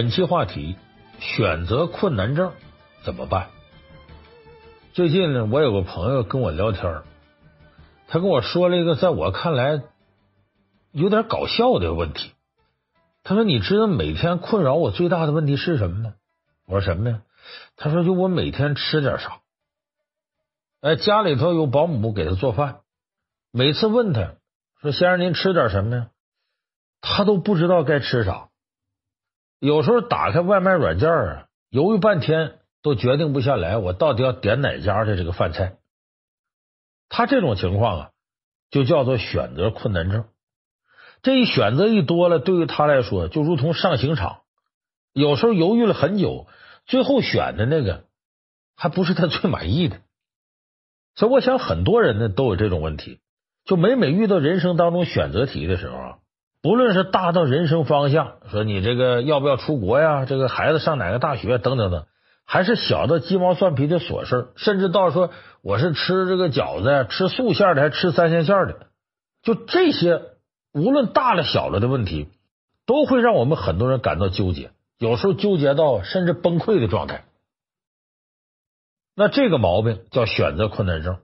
本期话题：选择困难症怎么办？最近呢，我有个朋友跟我聊天，他跟我说了一个在我看来有点搞笑的问题。他说：“你知道每天困扰我最大的问题是什么吗？”我说：“什么呀？”他说：“就我每天吃点啥。”哎，家里头有保姆给他做饭，每次问他说：“先生，您吃点什么呀？”他都不知道该吃啥。有时候打开外卖软件啊，犹豫半天都决定不下来，我到底要点哪家的这个饭菜？他这种情况啊，就叫做选择困难症。这一选择一多了，对于他来说就如同上刑场。有时候犹豫了很久，最后选的那个还不是他最满意的。所以，我想很多人呢都有这种问题，就每每遇到人生当中选择题的时候啊。不论是大到人生方向，说你这个要不要出国呀，这个孩子上哪个大学等等等，还是小到鸡毛蒜皮的琐事，甚至到说我是吃这个饺子呀，吃素馅的还是吃三鲜馅的，就这些，无论大了小了的问题，都会让我们很多人感到纠结，有时候纠结到甚至崩溃的状态。那这个毛病叫选择困难症，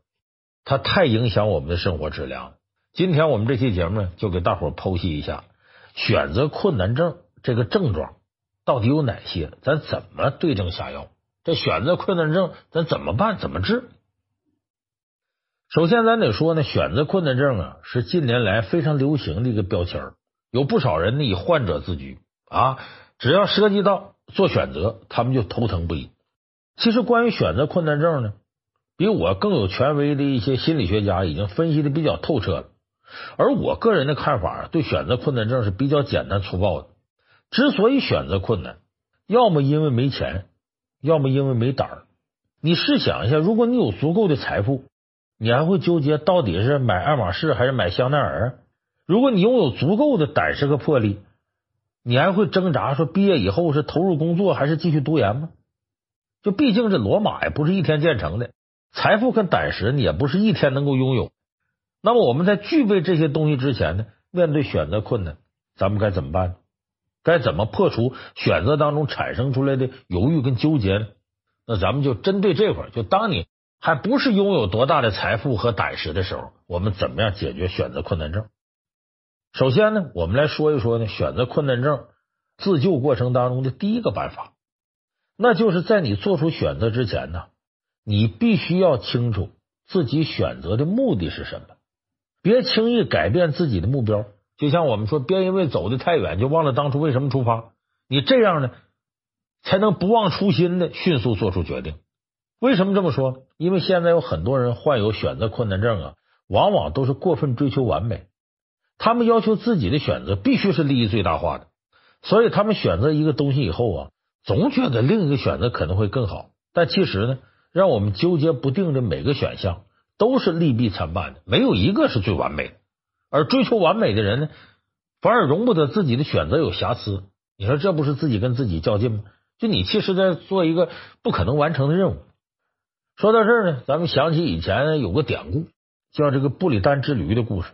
它太影响我们的生活质量了。今天我们这期节目呢，就给大伙剖析一下选择困难症这个症状到底有哪些，咱怎么对症下药？这选择困难症咱怎么办？怎么治？首先，咱得说呢，选择困难症啊，是近年来非常流行的一个标签，有不少人呢以患者自居啊，只要涉及到做选择，他们就头疼不已。其实，关于选择困难症呢，比我更有权威的一些心理学家已经分析的比较透彻了。而我个人的看法，对选择困难症是比较简单粗暴的。之所以选择困难，要么因为没钱，要么因为没胆儿。你试想一下，如果你有足够的财富，你还会纠结到底是买爱马仕还是买香奈儿？如果你拥有足够的胆识和魄力，你还会挣扎说毕业以后是投入工作还是继续读研吗？就毕竟这罗马也不是一天建成的，财富跟胆识你也不是一天能够拥有。那么我们在具备这些东西之前呢，面对选择困难，咱们该怎么办呢？该怎么破除选择当中产生出来的犹豫跟纠结呢？那咱们就针对这块儿，就当你还不是拥有多大的财富和胆识的时候，我们怎么样解决选择困难症？首先呢，我们来说一说呢，选择困难症自救过程当中的第一个办法，那就是在你做出选择之前呢，你必须要清楚自己选择的目的是什么。别轻易改变自己的目标，就像我们说，别因为走得太远就忘了当初为什么出发。你这样呢，才能不忘初心的迅速做出决定。为什么这么说？因为现在有很多人患有选择困难症啊，往往都是过分追求完美，他们要求自己的选择必须是利益最大化的，所以他们选择一个东西以后啊，总觉得另一个选择可能会更好。但其实呢，让我们纠结不定的每个选项。都是利弊参半的，没有一个是最完美的。而追求完美的人呢，反而容不得自己的选择有瑕疵。你说这不是自己跟自己较劲吗？就你其实在做一个不可能完成的任务。说到这儿呢，咱们想起以前有个典故，叫这个布里丹之驴的故事。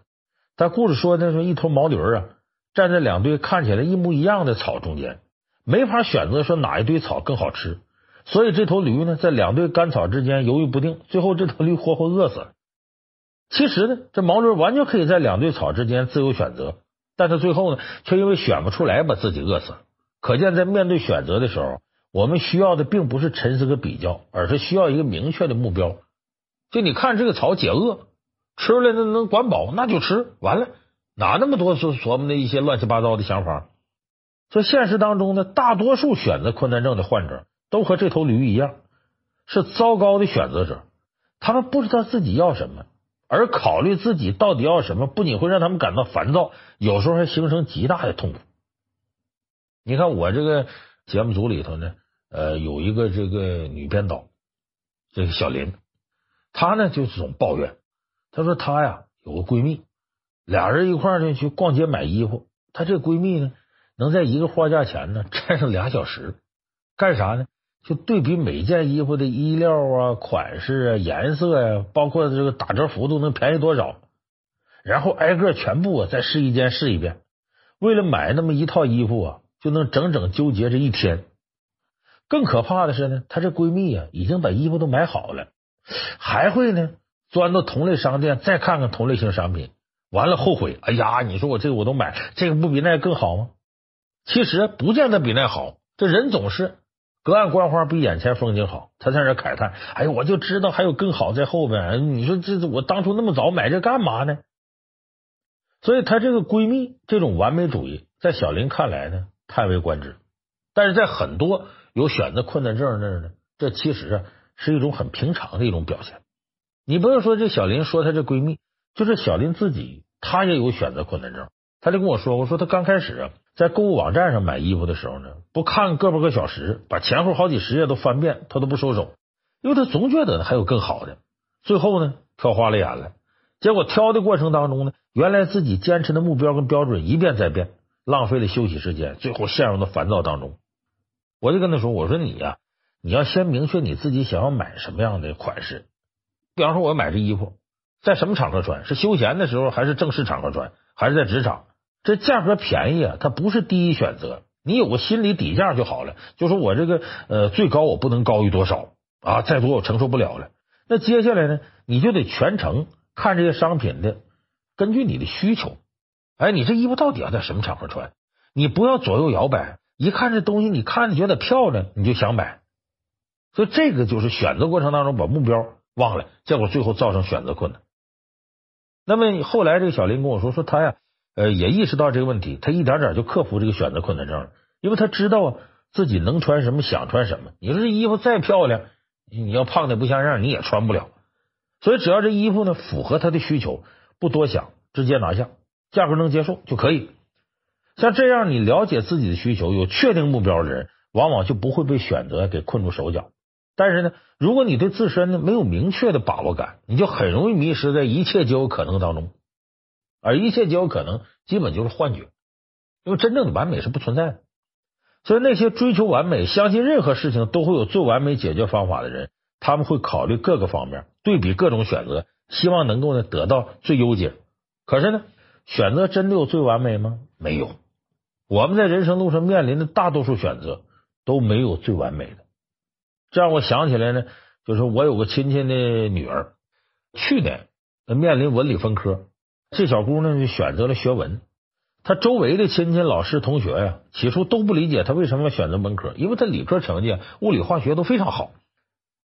但故事说的是一头毛驴啊，站在两堆看起来一模一样的草中间，没法选择说哪一堆草更好吃。所以这头驴呢，在两堆干草之间犹豫不定，最后这头驴活活饿死了。其实呢，这毛驴完全可以在两堆草之间自由选择，但他最后呢，却因为选不出来，把自己饿死了。可见，在面对选择的时候，我们需要的并不是沉思和比较，而是需要一个明确的目标。就你看这个草解饿，吃了那能管饱，那就吃完了，哪那么多说琢磨的一些乱七八糟的想法？所以现实当中呢，大多数选择困难症的患者。都和这头驴一样，是糟糕的选择者。他们不知道自己要什么，而考虑自己到底要什么，不仅会让他们感到烦躁，有时候还形成极大的痛苦。你看，我这个节目组里头呢，呃，有一个这个女编导，这个小林，她呢就总抱怨，她说她呀有个闺蜜，俩人一块呢去逛街买衣服，她这闺蜜呢能在一个货架前呢站上俩小时，干啥呢？就对比每件衣服的衣料啊、款式啊、颜色呀、啊，包括这个打折幅度能便宜多少，然后挨个全部啊再试一件试一遍。为了买那么一套衣服啊，就能整整纠结这一天。更可怕的是呢，她这闺蜜啊，已经把衣服都买好了，还会呢钻到同类商店再看看同类型商品，完了后悔，哎呀，你说我这个我都买，这个不比那个更好吗？其实不见得比那好，这人总是隔岸观花比眼前风景好。他在那慨叹：“哎，我就知道还有更好在后边。你说这我当初那么早买这干嘛呢？”所以，她这个闺蜜这种完美主义，在小林看来呢，叹为观止。但是在很多有选择困难症那儿呢，这其实啊是一种很平常的一种表现。你不用说这小林说她这闺蜜，就是小林自己，她也有选择困难症。她就跟我说：“我说她刚开始啊。”在购物网站上买衣服的时候呢，不看个把个小时，把前后好几十页都翻遍，他都不收手，因为他总觉得还有更好的。最后呢，挑花了眼了，结果挑的过程当中呢，原来自己坚持的目标跟标准一变再变，浪费了休息时间，最后陷入到烦躁当中。我就跟他说：“我说你呀，你要先明确你自己想要买什么样的款式。比方说，我要买这衣服，在什么场合穿？是休闲的时候，还是正式场合穿？还是在职场？”这价格便宜啊，它不是第一选择。你有个心理底价就好了。就说我这个呃最高我不能高于多少啊，再多我承受不了了。那接下来呢，你就得全程看这些商品的，根据你的需求，哎，你这衣服到底要在什么场合穿？你不要左右摇摆，一看这东西，你看着觉得漂亮，你就想买。所以这个就是选择过程当中把目标忘了，结果最后造成选择困难。那么后来这个小林跟我说说他呀。呃，也意识到这个问题，他一点点就克服这个选择困难症了。因为他知道啊，自己能穿什么，想穿什么。你说这衣服再漂亮，你要胖的不像样，你也穿不了。所以只要这衣服呢符合他的需求，不多想，直接拿下，价格能接受就可以。像这样，你了解自己的需求，有确定目标的人，往往就不会被选择给困住手脚。但是呢，如果你对自身呢没有明确的把握感，你就很容易迷失在一切皆有可能当中。而一切皆有可能，基本就是幻觉，因为真正的完美是不存在的。所以那些追求完美、相信任何事情都会有最完美解决方法的人，他们会考虑各个方面，对比各种选择，希望能够呢得到最优解。可是呢，选择真的有最完美吗？没有。我们在人生路上面临的大多数选择都没有最完美的。这让我想起来呢，就是我有个亲戚的女儿，去年面临文理分科。这小姑娘就选择了学文，她周围的亲戚、老师、同学呀，起初都不理解她为什么要选择文科，因为她理科成绩物理、化学都非常好，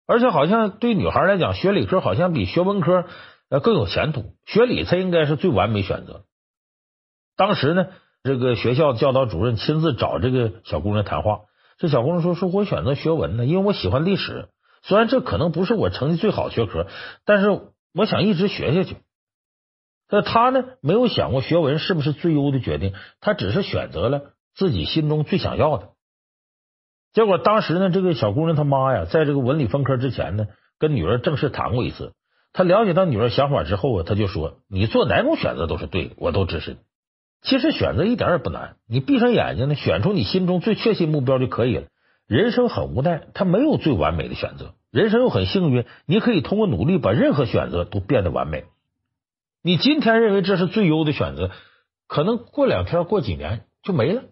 而且好像对女孩来讲，学理科好像比学文科呃更有前途，学理才应该是最完美选择。当时呢，这个学校教导主任亲自找这个小姑娘谈话，这小姑娘说：“说我选择学文呢，因为我喜欢历史，虽然这可能不是我成绩最好的学科，但是我想一直学下去。”那他呢，没有想过学文是不是最优的决定，他只是选择了自己心中最想要的。结果当时呢，这个小姑娘她妈呀，在这个文理分科之前呢，跟女儿正式谈过一次。他了解到女儿想法之后啊，他就说：“你做哪种选择都是对的，我都支持你。其实选择一点也不难，你闭上眼睛呢，选出你心中最确信目标就可以了。人生很无奈，他没有最完美的选择；人生又很幸运，你可以通过努力把任何选择都变得完美。”你今天认为这是最优的选择，可能过两天、过几年就没了。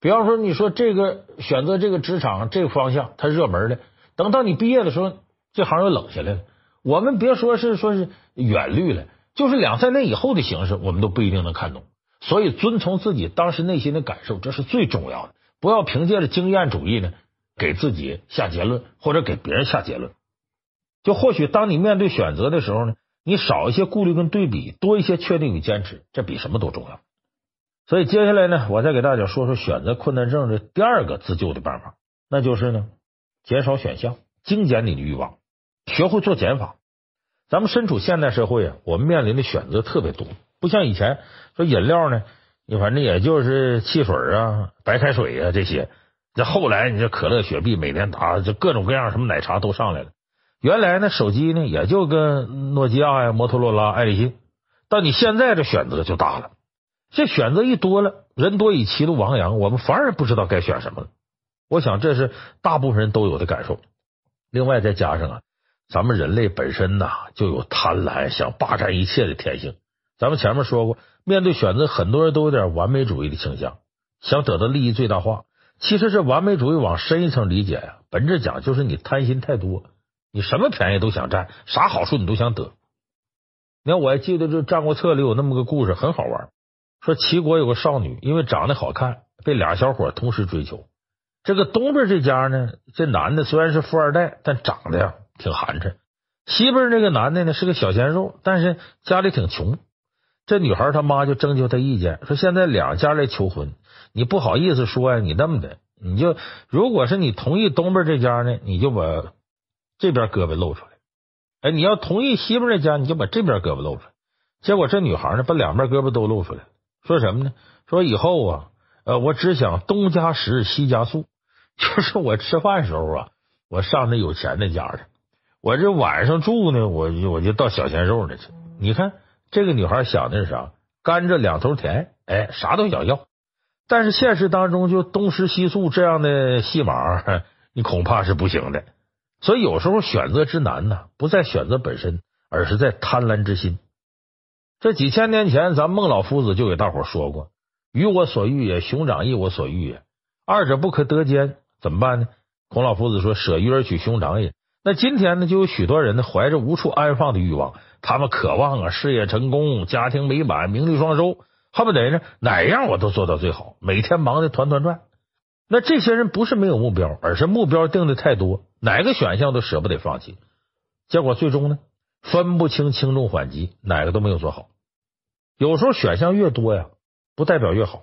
比方说，你说这个选择这个职场这个方向它热门的，等到你毕业的时候，这行又冷下来了。我们别说是说是远虑了，就是两三年以后的形势，我们都不一定能看懂。所以，遵从自己当时内心的感受，这是最重要的。不要凭借着经验主义呢，给自己下结论，或者给别人下结论。就或许当你面对选择的时候呢，你少一些顾虑跟对比，多一些确定与坚持，这比什么都重要。所以接下来呢，我再给大家说说选择困难症的第二个自救的办法，那就是呢，减少选项，精简你的欲望，学会做减法。咱们身处现代社会啊，我们面临的选择特别多，不像以前说饮料呢，你反正也就是汽水啊、白开水啊这些。这后来你这可乐、雪碧、美年达，就各种各样什么奶茶都上来了。原来呢，手机呢也就跟诺基亚呀、摩托罗拉、爱立信，但你现在这选择就大了。这选择一多了，人多以其路亡羊，我们反而不知道该选什么了。我想这是大部分人都有的感受。另外再加上啊，咱们人类本身呐就有贪婪、想霸占一切的天性。咱们前面说过，面对选择，很多人都有点完美主义的倾向。想得到利益最大化。其实这完美主义往深一层理解呀，本质讲就是你贪心太多，你什么便宜都想占，啥好处你都想得。你看，我还记得这《战国策》里有那么个故事，很好玩。说齐国有个少女，因为长得好看，被俩小伙同时追求。这个东边这家呢，这男的虽然是富二代，但长得呀挺寒碜。西边那个男的呢是个小鲜肉，但是家里挺穷。这女孩他妈就征求他意见，说现在两家来求婚，你不好意思说呀，你那么的，你就如果是你同意东边这家呢，你就把这边胳膊露出来。哎，你要同意西边这家，你就把这边胳膊露出来。结果这女孩呢，把两边胳膊都露出来，说什么呢？说以后啊，呃，我只想东家食西家宿，就是我吃饭时候啊，我上那有钱那家去。我这晚上住呢，我我就到小鲜肉那去。你看这个女孩想的是啥？甘蔗两头甜，哎，啥都想要。但是现实当中，就东食西宿这样的戏码，你恐怕是不行的。所以有时候选择之难呢，不在选择本身，而是在贪婪之心。这几千年前，咱孟老夫子就给大伙说过：“鱼我所欲也，熊掌亦我所欲也，二者不可得兼，怎么办呢？”孔老夫子说：“舍鱼而取熊掌也。”那今天呢，就有许多人呢，怀着无处安放的欲望，他们渴望啊，事业成功、家庭美满、名利双收，恨不得呢，哪样我都做到最好，每天忙得团团转。那这些人不是没有目标，而是目标定的太多，哪个选项都舍不得放弃，结果最终呢，分不清轻重缓急，哪个都没有做好。有时候选项越多呀，不代表越好。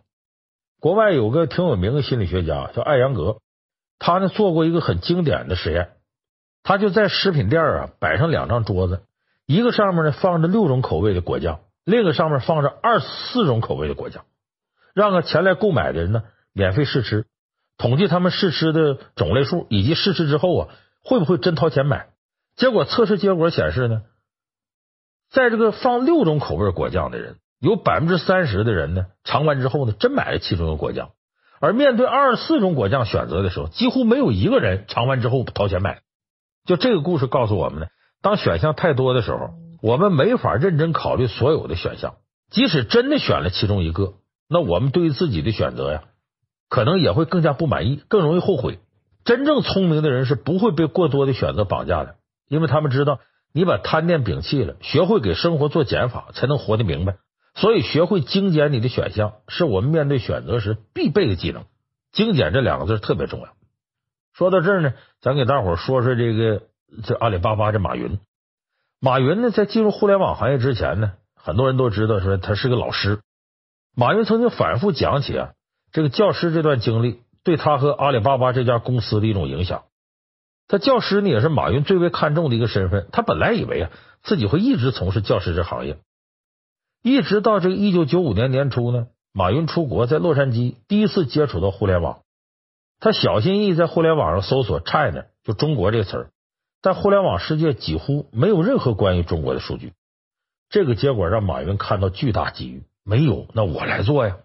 国外有个挺有名的心理学家叫艾扬格，他呢做过一个很经典的实验。他就在食品店啊摆上两张桌子，一个上面呢放着六种口味的果酱，另一个上面放着二十四种口味的果酱，让个前来购买的人呢免费试吃，统计他们试吃的种类数以及试吃之后啊会不会真掏钱买。结果测试结果显示呢，在这个放六种口味果酱的人，有百分之三十的人呢尝完之后呢真买了其中的果酱，而面对二十四种果酱选择的时候，几乎没有一个人尝完之后掏钱买。就这个故事告诉我们呢，当选项太多的时候，我们没法认真考虑所有的选项。即使真的选了其中一个，那我们对于自己的选择呀，可能也会更加不满意，更容易后悔。真正聪明的人是不会被过多的选择绑架的，因为他们知道，你把贪念摒弃了，学会给生活做减法，才能活得明白。所以，学会精简你的选项，是我们面对选择时必备的技能。精简这两个字特别重要。说到这儿呢，咱给大伙说说这个这阿里巴巴这马云。马云呢，在进入互联网行业之前呢，很多人都知道说他是个老师。马云曾经反复讲起啊，这个教师这段经历对他和阿里巴巴这家公司的一种影响。他教师呢，也是马云最为看重的一个身份。他本来以为啊，自己会一直从事教师这行业，一直到这个一九九五年年初呢，马云出国，在洛杉矶第一次接触到互联网。他小心翼翼在互联网上搜索 “China”，就中国这词儿，但互联网世界几乎没有任何关于中国的数据。这个结果让马云看到巨大机遇，没有，那我来做呀。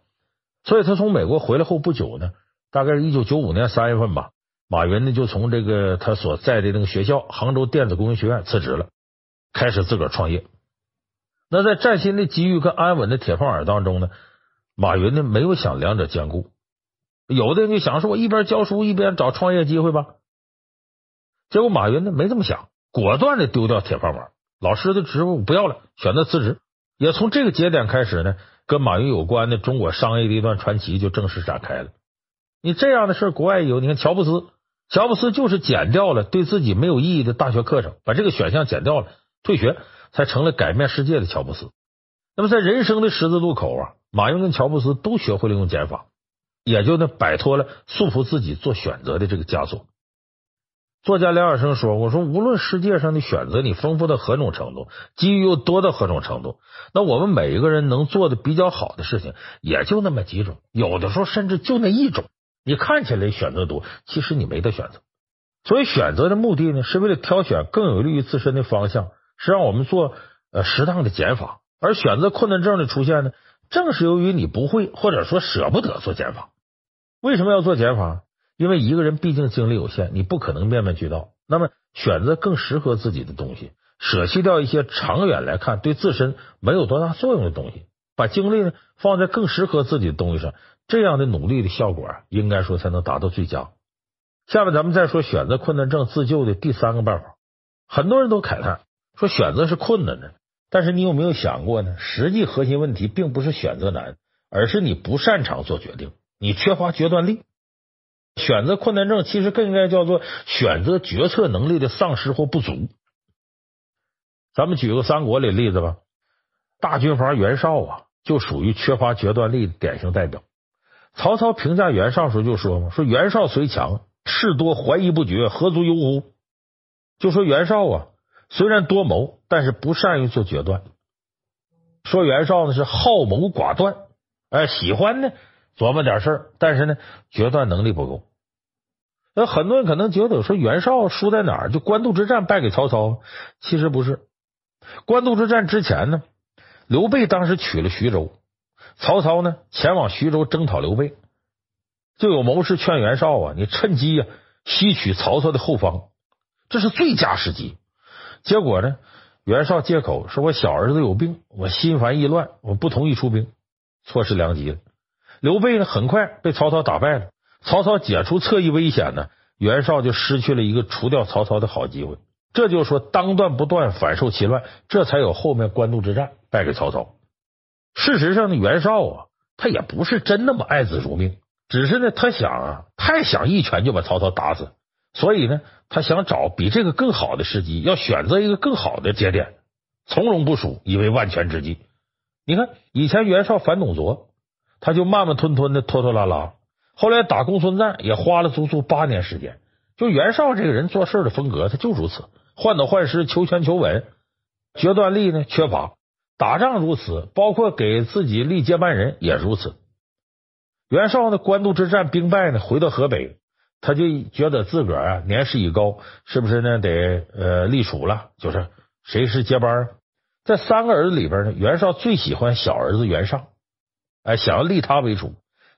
所以他从美国回来后不久呢，大概是一九九五年三月份吧，马云呢就从这个他所在的那个学校杭州电子工程学院辞职了，开始自个儿创业。那在崭新的机遇跟安稳的铁饭碗当中呢，马云呢没有想两者兼顾。有的人就想说，我一边教书一边找创业机会吧。结果马云呢没这么想，果断的丢掉铁饭碗，老师的职务不要了，选择辞职。也从这个节点开始呢，跟马云有关的中国商业的一段传奇就正式展开了。你这样的事国外有，你看乔布斯，乔布斯就是剪掉了对自己没有意义的大学课程，把这个选项剪掉了，退学，才成了改变世界的乔布斯。那么在人生的十字路口啊，马云跟乔布斯都学会了用减法。也就呢摆脱了束缚自己做选择的这个枷锁。作家梁晓声说：“我说无论世界上的选择你丰富到何种程度，机遇又多到何种程度，那我们每一个人能做的比较好的事情也就那么几种，有的时候甚至就那一种。你看起来选择多，其实你没得选择。所以选择的目的呢，是为了挑选更有利于自身的方向，是让我们做呃适当的减法。而选择困难症的出现呢，正是由于你不会或者说舍不得做减法。”为什么要做减法？因为一个人毕竟精力有限，你不可能面面俱到。那么选择更适合自己的东西，舍弃掉一些长远来看对自身没有多大作用的东西，把精力呢放在更适合自己的东西上，这样的努力的效果，应该说才能达到最佳。下面咱们再说选择困难症自救的第三个办法。很多人都慨叹说选择是困难的，但是你有没有想过呢？实际核心问题并不是选择难，而是你不擅长做决定，你缺乏决断力。选择困难症其实更应该叫做选择决策能力的丧失或不足。咱们举个三国里的例子吧，大军阀袁绍啊，就属于缺乏决断力的典型代表。曹操评价袁绍时候就说嘛：“说袁绍虽强，事多怀疑不决，何足忧乎？”就说袁绍啊，虽然多谋，但是不善于做决断。说袁绍呢是好谋寡断，哎，喜欢呢琢磨点事儿，但是呢决断能力不够。那很多人可能觉得说袁绍输在哪儿？就官渡之战败给曹操，其实不是。官渡之战之前呢，刘备当时取了徐州。曹操呢，前往徐州征讨刘备，就有谋士劝袁绍啊，你趁机呀、吸取曹操的后方，这是最佳时机。结果呢，袁绍借口说我小儿子有病，我心烦意乱，我不同意出兵，错失良机了。刘备呢，很快被曹操打败了。曹操解除侧翼危险呢，袁绍就失去了一个除掉曹操的好机会。这就说，当断不断，反受其乱，这才有后面官渡之战败给曹操。事实上呢，袁绍啊，他也不是真那么爱子如命，只是呢，他想啊，太想一拳就把曹操打死，所以呢，他想找比这个更好的时机，要选择一个更好的节点，从容部署，以为万全之计。你看，以前袁绍反董卓，他就慢慢吞吞的拖拖拉拉，后来打公孙瓒也花了足足八年时间。就袁绍这个人做事的风格，他就如此，患得患失，求全求稳，决断力呢缺乏。打仗如此，包括给自己立接班人也如此。袁绍呢，官渡之战兵败呢，回到河北，他就觉得自个儿啊年事已高，是不是呢？得呃立储了，就是谁是接班？在三个儿子里边呢，袁绍最喜欢小儿子袁尚，哎，想要立他为主。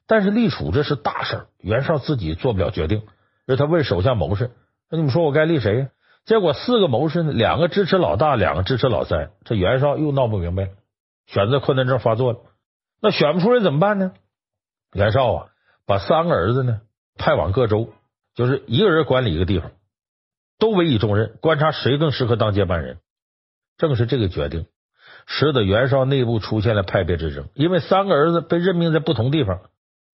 但是立储这是大事，袁绍自己做不了决定，所以他问手下谋士：“那你们说我该立谁呀？”结果四个谋士呢，两个支持老大，两个支持老三。这袁绍又闹不明白，选择困难症发作了。那选不出来怎么办呢？袁绍啊，把三个儿子呢派往各州，就是一个人管理一个地方，都委以重任，观察谁更适合当接班人。正是这个决定，使得袁绍内部出现了派别之争。因为三个儿子被任命在不同地方，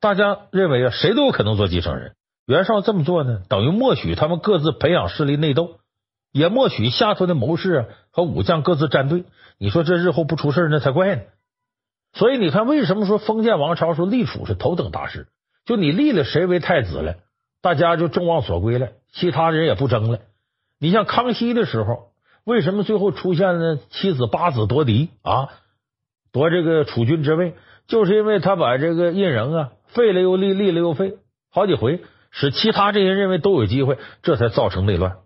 大家认为啊，谁都有可能做继承人。袁绍这么做呢，等于默许他们各自培养势力内斗。也默许下头的谋士啊和武将各自站队，你说这日后不出事那才怪呢。所以你看，为什么说封建王朝说立储是头等大事？就你立了谁为太子了，大家就众望所归了，其他人也不争了。你像康熙的时候，为什么最后出现了七子八子夺嫡啊，夺这个储君之位？就是因为他把这个胤禛啊废了又立，立了又废，好几回，使其他这些人认为都有机会，这才造成内乱。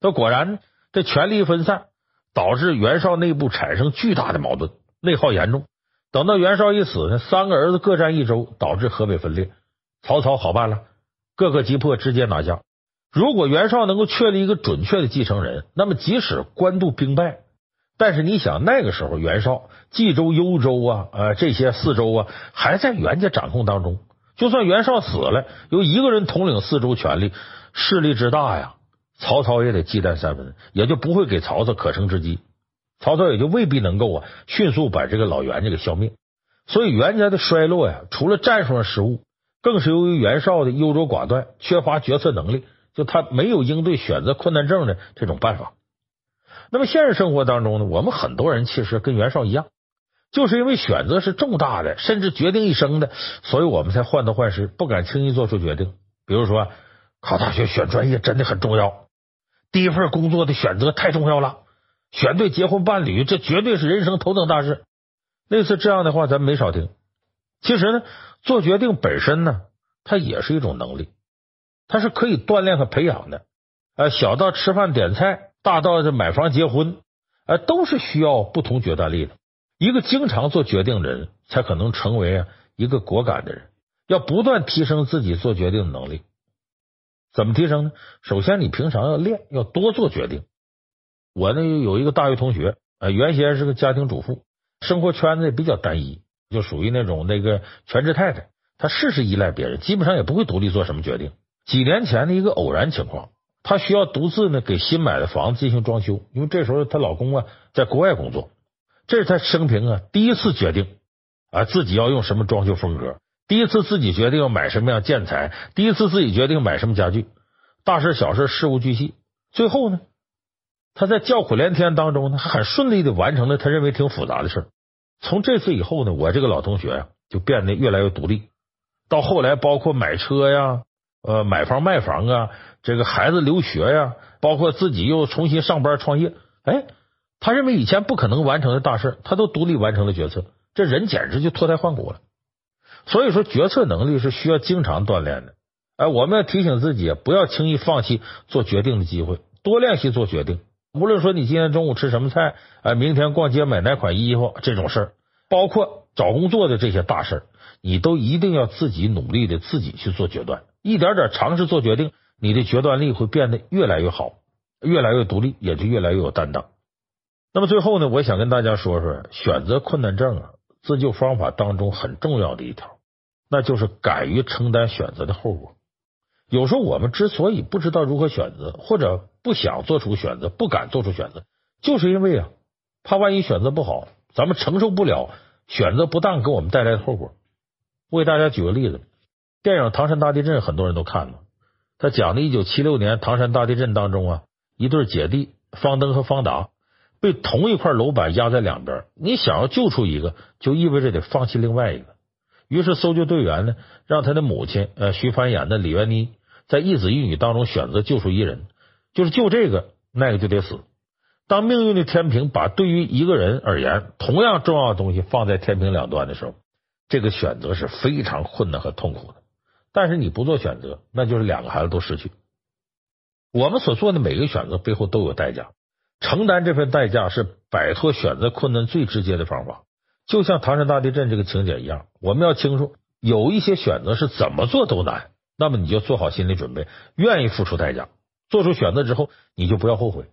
那果然，这权力分散，导致袁绍内部产生巨大的矛盾，内耗严重。等到袁绍一死呢，三个儿子各占一州，导致河北分裂。曹操好办了，各个击破，直接拿下。如果袁绍能够确立一个准确的继承人，那么即使官渡兵败，但是你想那个时候袁绍冀州、幽州啊，呃这些四州啊还在袁家掌控当中。就算袁绍死了，由一个人统领四州权力，势力之大呀！曹操也得忌惮三分，也就不会给曹操可乘之机。曹操也就未必能够啊迅速把这个老袁家给消灭。所以袁家的衰落呀，除了战术上失误，更是由于袁绍的优柔寡断，缺乏决策能力，就他没有应对选择困难症的这种办法。那么现实生活当中呢，我们很多人其实跟袁绍一样，就是因为选择是重大的，甚至决定一生的，所以我们才患得患失，不敢轻易做出决定。比如说考大学选专业真的很重要。第一份工作的选择太重要了，选对结婚伴侣，这绝对是人生头等大事。类似这样的话，咱们没少听。其实呢，做决定本身呢，它也是一种能力，它是可以锻炼和培养的。呃，小到吃饭点菜，大到这买房结婚，呃，都是需要不同决断力的。一个经常做决定的人，才可能成为一个果敢的人。要不断提升自己做决定的能力。怎么提升呢？首先，你平常要练，要多做决定。我呢有一个大学同学，呃，原先是个家庭主妇，生活圈子也比较单一，就属于那种那个全职太太。她事事依赖别人，基本上也不会独立做什么决定。几年前的一个偶然情况，她需要独自呢给新买的房子进行装修，因为这时候她老公啊在国外工作，这是她生平啊第一次决定啊自己要用什么装修风格，第一次自己决定要买什么样建材，第一次自己决定买什么家具，大事小事事无巨细，最后呢，他在叫苦连天当中呢，很顺利的完成了他认为挺复杂的事。从这次以后呢，我这个老同学呀就变得越来越独立。到后来，包括买车呀，呃，买房卖房啊，这个孩子留学呀，包括自己又重新上班创业，哎，他认为以前不可能完成的大事，他都独立完成了决策。这人简直就脱胎换骨了。所以说，决策能力是需要经常锻炼的。哎，我们要提醒自己，不要轻易放弃做决定的机会，多练习做决定。无论说你今天中午吃什么菜，哎，明天逛街买哪款衣服这种事儿，包括找工作的这些大事儿。你都一定要自己努力的自己去做决断，一点点尝试做决定，你的决断力会变得越来越好，越来越独立，也就越来越有担当。那么最后呢，我想跟大家说说选择困难症啊自救方法当中很重要的一条，那就是敢于承担选择的后果。有时候我们之所以不知道如何选择，或者不想做出选择，不敢做出选择，就是因为啊，怕万一选择不好，咱们承受不了选择不当给我们带来的后果。我给大家举个例子，电影《唐山大地震》很多人都看了，他讲的一九七六年唐山大地震当中啊，一对姐弟方登和方达被同一块楼板压在两边，你想要救出一个，就意味着得放弃另外一个。于是搜救队员呢，让他的母亲呃徐帆演的李元妮在一子一女当中选择救出一人，就是救这个，那个就得死。当命运的天平把对于一个人而言同样重要的东西放在天平两端的时候。这个选择是非常困难和痛苦的，但是你不做选择，那就是两个孩子都失去。我们所做的每个选择背后都有代价，承担这份代价是摆脱选择困难最直接的方法。就像唐山大地震这个情节一样，我们要清楚，有一些选择是怎么做都难，那么你就做好心理准备，愿意付出代价。做出选择之后，你就不要后悔，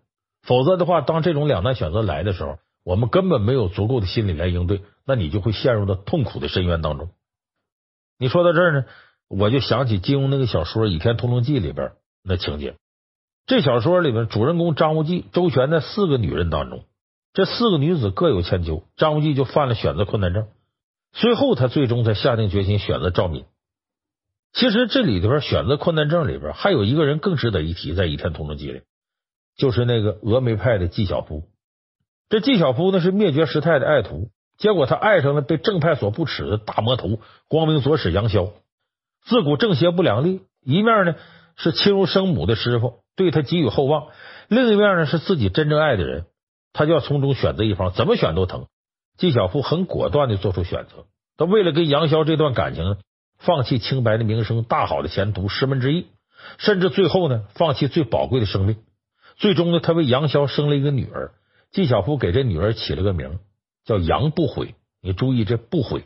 否则的话，当这种两难选择来的时候，我们根本没有足够的心理来应对。那你就会陷入到痛苦的深渊当中。你说到这儿呢，我就想起金庸那个小说《倚天屠龙记》里边那情节。这小说里面主人公张无忌周旋在四个女人当中，这四个女子各有千秋，张无忌就犯了选择困难症。最后他最终才下定决心选择赵敏。其实这里边选择困难症里边还有一个人更值得一提，在《倚天屠龙记》里，就是那个峨眉派的纪晓芙。这纪晓芙呢是灭绝师太的爱徒。结果他爱上了被正派所不齿的大魔头光明左使杨逍，自古正邪不两立，一面呢是亲如生母的师傅，对他给予厚望；另一面呢是自己真正爱的人，他就要从中选择一方，怎么选都疼。纪晓芙很果断的做出选择，他为了跟杨逍这段感情呢，放弃清白的名声、大好的前途、师门之义，甚至最后呢，放弃最宝贵的生命。最终呢，他为杨逍生了一个女儿，纪晓芙给这女儿起了个名。叫杨不悔，你注意这不悔。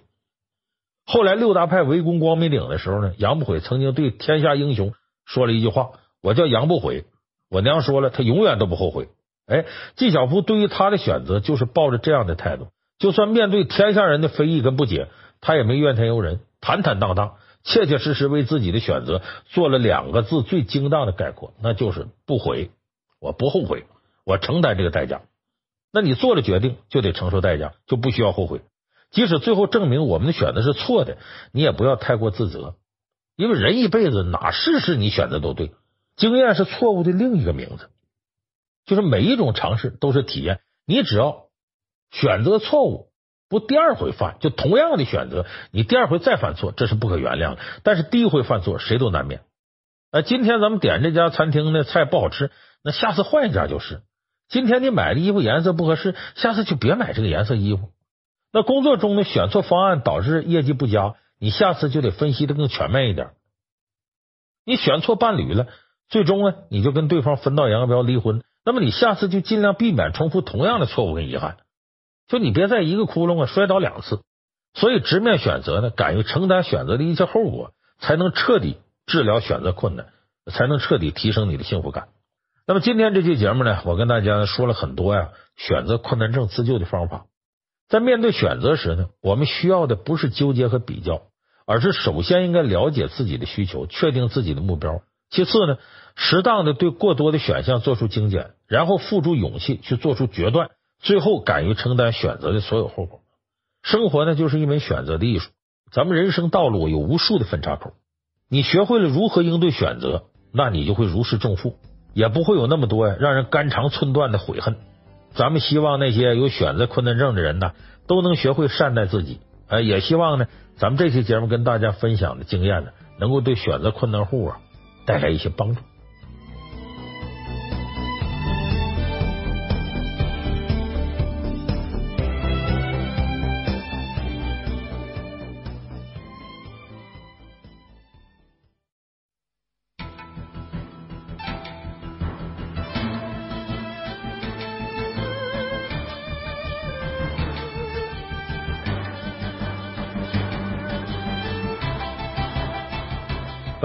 后来六大派围攻光明顶的时候呢，杨不悔曾经对天下英雄说了一句话：“我叫杨不悔。”我娘说了，他永远都不后悔。哎，纪晓芙对于他的选择就是抱着这样的态度，就算面对天下人的非议跟不解，他也没怨天尤人，坦坦荡荡，切切实实为自己的选择做了两个字最精当的概括，那就是不悔。我不后悔，我承担这个代价。那你做了决定就得承受代价，就不需要后悔。即使最后证明我们的选择是错的，你也不要太过自责，因为人一辈子哪事事你选择都对。经验是错误的另一个名字，就是每一种尝试都是体验。你只要选择错误，不第二回犯，就同样的选择，你第二回再犯错，这是不可原谅的。但是第一回犯错，谁都难免。呃，今天咱们点这家餐厅的菜不好吃，那下次换一家就是。今天你买的衣服颜色不合适，下次就别买这个颜色衣服。那工作中呢，选错方案导致业绩不佳，你下次就得分析的更全面一点。你选错伴侣了，最终呢，你就跟对方分道扬镳离婚。那么你下次就尽量避免重复同样的错误跟遗憾，就你别在一个窟窿啊摔倒两次。所以直面选择呢，敢于承担选择的一切后果，才能彻底治疗选择困难，才能彻底提升你的幸福感。那么今天这期节目呢，我跟大家说了很多呀，选择困难症自救的方法。在面对选择时呢，我们需要的不是纠结和比较，而是首先应该了解自己的需求，确定自己的目标。其次呢，适当的对过多的选项做出精简，然后付出勇气去做出决断，最后敢于承担选择的所有后果。生活呢，就是一门选择的艺术。咱们人生道路有无数的分岔口，你学会了如何应对选择，那你就会如释重负，也不会有那么多呀让人肝肠寸断的悔恨。咱们希望那些有选择困难症的人呢，都能学会善待自己。呃，也希望呢，咱们这期节目跟大家分享的经验呢，能够对选择困难户啊带来一些帮助。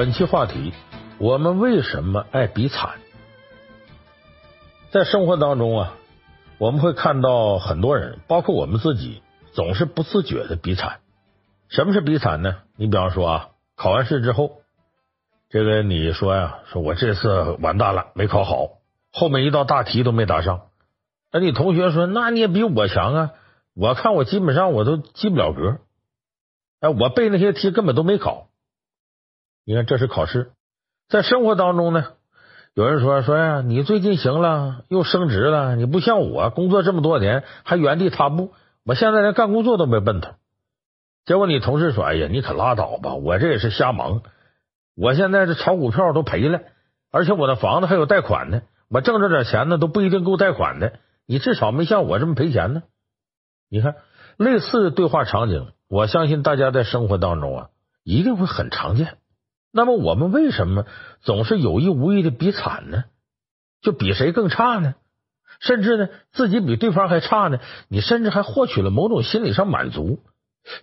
本期话题：我们为什么爱比惨？在生活当中啊，我们会看到很多人，包括我们自己，总是不自觉的比惨。什么是比惨呢？你比方说啊，考完试之后，这个你说呀，说我这次完蛋了，没考好，后面一道大题都没答上。那你同学说，那你也比我强啊？我看我基本上我都及不了格，哎，我背那些题根本都没考。你看，这是考试。在生活当中呢，有人说说呀，你最近行了，又升职了，你不像我，工作这么多年还原地踏步，我现在连干工作都没奔头。结果你同事说，哎呀，你可拉倒吧，我这也是瞎忙。我现在这炒股票都赔了，而且我的房子还有贷款呢，我挣着点钱呢都不一定够贷款的。你至少没像我这么赔钱呢。你看，类似的对话场景，我相信大家在生活当中啊，一定会很常见。那么我们为什么总是有意无意的比惨呢？就比谁更差呢？甚至呢，自己比对方还差呢？你甚至还获取了某种心理上满足，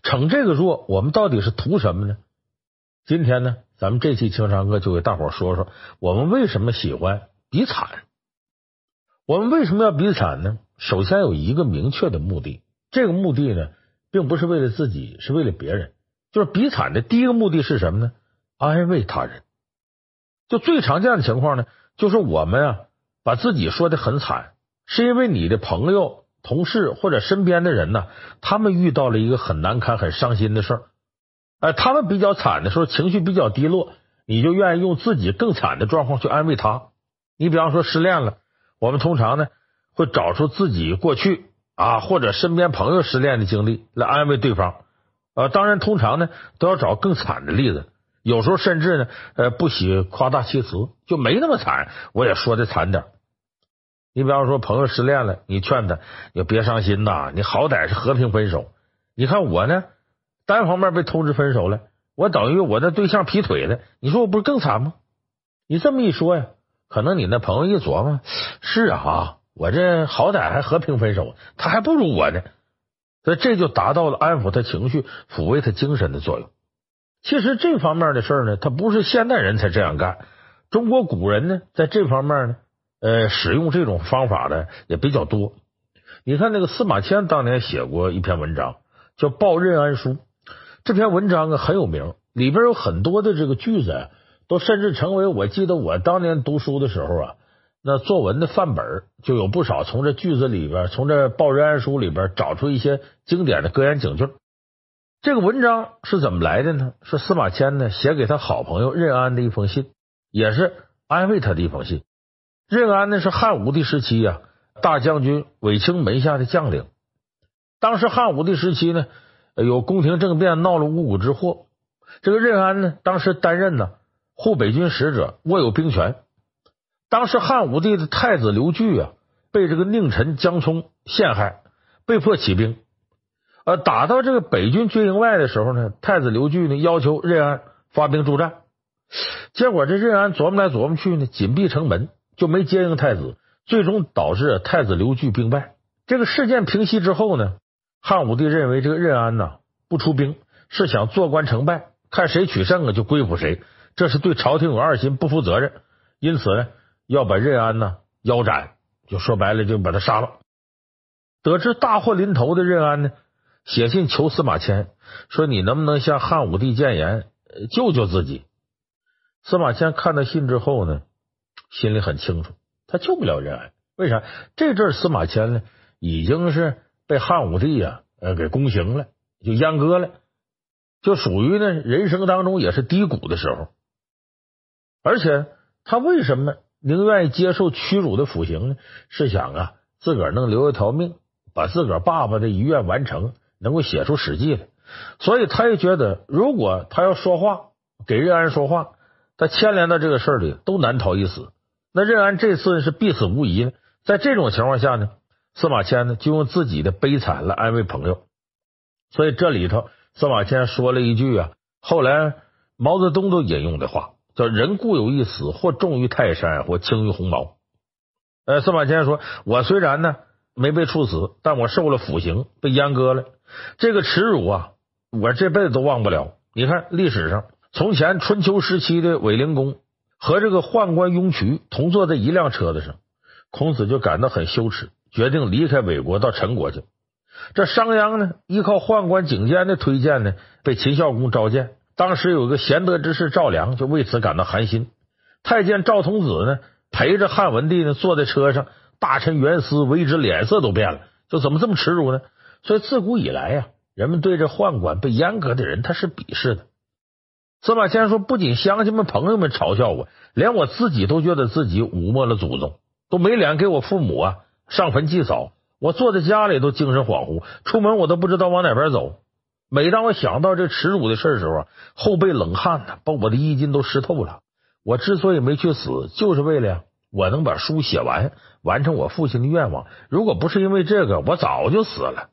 逞这个弱，我们到底是图什么呢？今天呢，咱们这期情商课就给大伙说说，我们为什么喜欢比惨？我们为什么要比惨呢？首先有一个明确的目的，这个目的呢，并不是为了自己，是为了别人。就是比惨的第一个目的是什么呢？安慰他人，就最常见的情况呢，就是我们啊把自己说的很惨，是因为你的朋友、同事或者身边的人呢，他们遇到了一个很难堪、很伤心的事儿，哎，他们比较惨的时候，情绪比较低落，你就愿意用自己更惨的状况去安慰他。你比方说失恋了，我们通常呢会找出自己过去啊或者身边朋友失恋的经历来安慰对方，呃，当然通常呢都要找更惨的例子。有时候甚至呢，呃，不喜夸大其词，就没那么惨，我也说的惨点。你比方说，朋友失恋了，你劝他，你别伤心呐，你好歹是和平分手。你看我呢，单方面被通知分手了，我等于我的对象劈腿了，你说我不是更惨吗？你这么一说呀，可能你那朋友一琢磨，是啊，我这好歹还和平分手，他还不如我呢，所以这就达到了安抚他情绪、抚慰他精神的作用。其实这方面的事儿呢，他不是现代人才这样干。中国古人呢，在这方面呢，呃，使用这种方法的也比较多。你看那个司马迁当年写过一篇文章，叫《报任安书》。这篇文章啊很有名，里边有很多的这个句子，都甚至成为我记得我当年读书的时候啊，那作文的范本就有不少从这句子里边，从这《报任安书》里边找出一些经典的格言警句。这个文章是怎么来的呢？是司马迁呢写给他好朋友任安的一封信，也是安慰他的一封信。任安呢是汉武帝时期呀、啊、大将军卫青门下的将领。当时汉武帝时期呢有宫廷政变，闹了五谷之祸。这个任安呢当时担任呢护北军使者，握有兵权。当时汉武帝的太子刘据啊被这个佞臣江充陷害，被迫起兵。呃，打到这个北军军营外的时候呢，太子刘据呢要求任安发兵助战，结果这任安琢磨来琢磨去呢，紧闭城门就没接应太子，最终导致太子刘据兵败。这个事件平息之后呢，汉武帝认为这个任安呐不出兵是想坐观成败，看谁取胜啊就归附谁，这是对朝廷有二心，不负责任，因此呢要把任安呢腰斩，就说白了就把他杀了。得知大祸临头的任安呢。写信求司马迁，说你能不能向汉武帝谏言，救救自己？司马迁看到信之后呢，心里很清楚，他救不了任安。为啥？这阵司马迁呢，已经是被汉武帝啊呃给宫刑了，就阉割了，就属于呢人生当中也是低谷的时候。而且他为什么宁愿意接受屈辱的腐刑呢？是想啊自个儿能留一条命，把自个儿爸爸的遗愿完成，能够写出史记来。所以他也觉得，如果他要说话，给任安说话。他牵连到这个事儿里，都难逃一死。那任安这次是必死无疑呢。在这种情况下呢，司马迁呢就用自己的悲惨来安慰朋友。所以这里头，司马迁说了一句啊，后来毛泽东都引用的话，叫“人固有一死，或重于泰山，或轻于鸿毛”。呃，司马迁说：“我虽然呢没被处死，但我受了腐刑，被阉割了。这个耻辱啊，我这辈子都忘不了。你看历史上。”从前春秋时期的卫灵公和这个宦官雍渠同坐在一辆车子上，孔子就感到很羞耻，决定离开卫国到陈国去。这商鞅呢，依靠宦官景监的推荐呢，被秦孝公召见。当时有一个贤德之士赵良，就为此感到寒心。太监赵童子呢，陪着汉文帝呢坐在车上，大臣袁思为之脸色都变了，就怎么这么耻辱呢？所以自古以来呀，人们对这宦官被阉割的人，他是鄙视的。司马迁说：“不仅乡亲们、朋友们嘲笑我，连我自己都觉得自己辱没了祖宗，都没脸给我父母啊上坟祭扫。我坐在家里都精神恍惚，出门我都不知道往哪边走。每当我想到这耻辱的事的时候啊，后背冷汗呢，把我的衣襟都湿透了。我之所以没去死，就是为了呀我能把书写完，完成我父亲的愿望。如果不是因为这个，我早就死了。”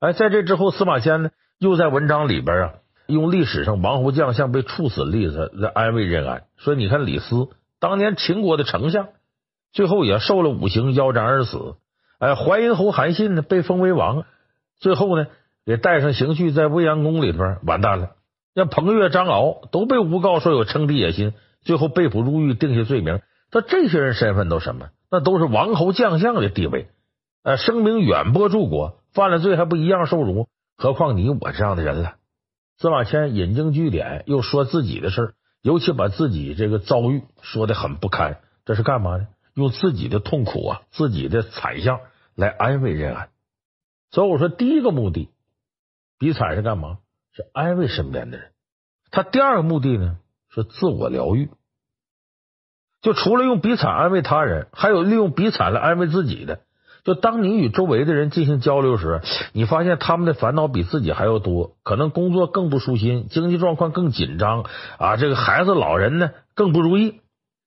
哎，在这之后，司马迁呢又在文章里边啊。用历史上王侯将相被处死的例子来安慰任安，说：“你看李斯当年秦国的丞相，最后也受了五刑，腰斩而死。哎，淮阴侯韩信呢，被封为王，最后呢也带上刑具在未央宫里边完蛋了。像彭越、张敖都被诬告说有称帝野心，最后被捕入狱，定下罪名。他这些人身份都什么？那都是王侯将相的地位，呃，声名远播诸国，犯了罪还不一样受辱？何况你我这样的人了？”司马迁引经据典，又说自己的事儿，尤其把自己这个遭遇说得很不堪。这是干嘛呢？用自己的痛苦啊，自己的惨相来安慰任安。所以我说，第一个目的，比惨是干嘛？是安慰身边的人。他第二个目的呢，是自我疗愈。就除了用比惨安慰他人，还有利用比惨来安慰自己的。就当你与周围的人进行交流时，你发现他们的烦恼比自己还要多，可能工作更不舒心，经济状况更紧张啊，这个孩子、老人呢更不如意。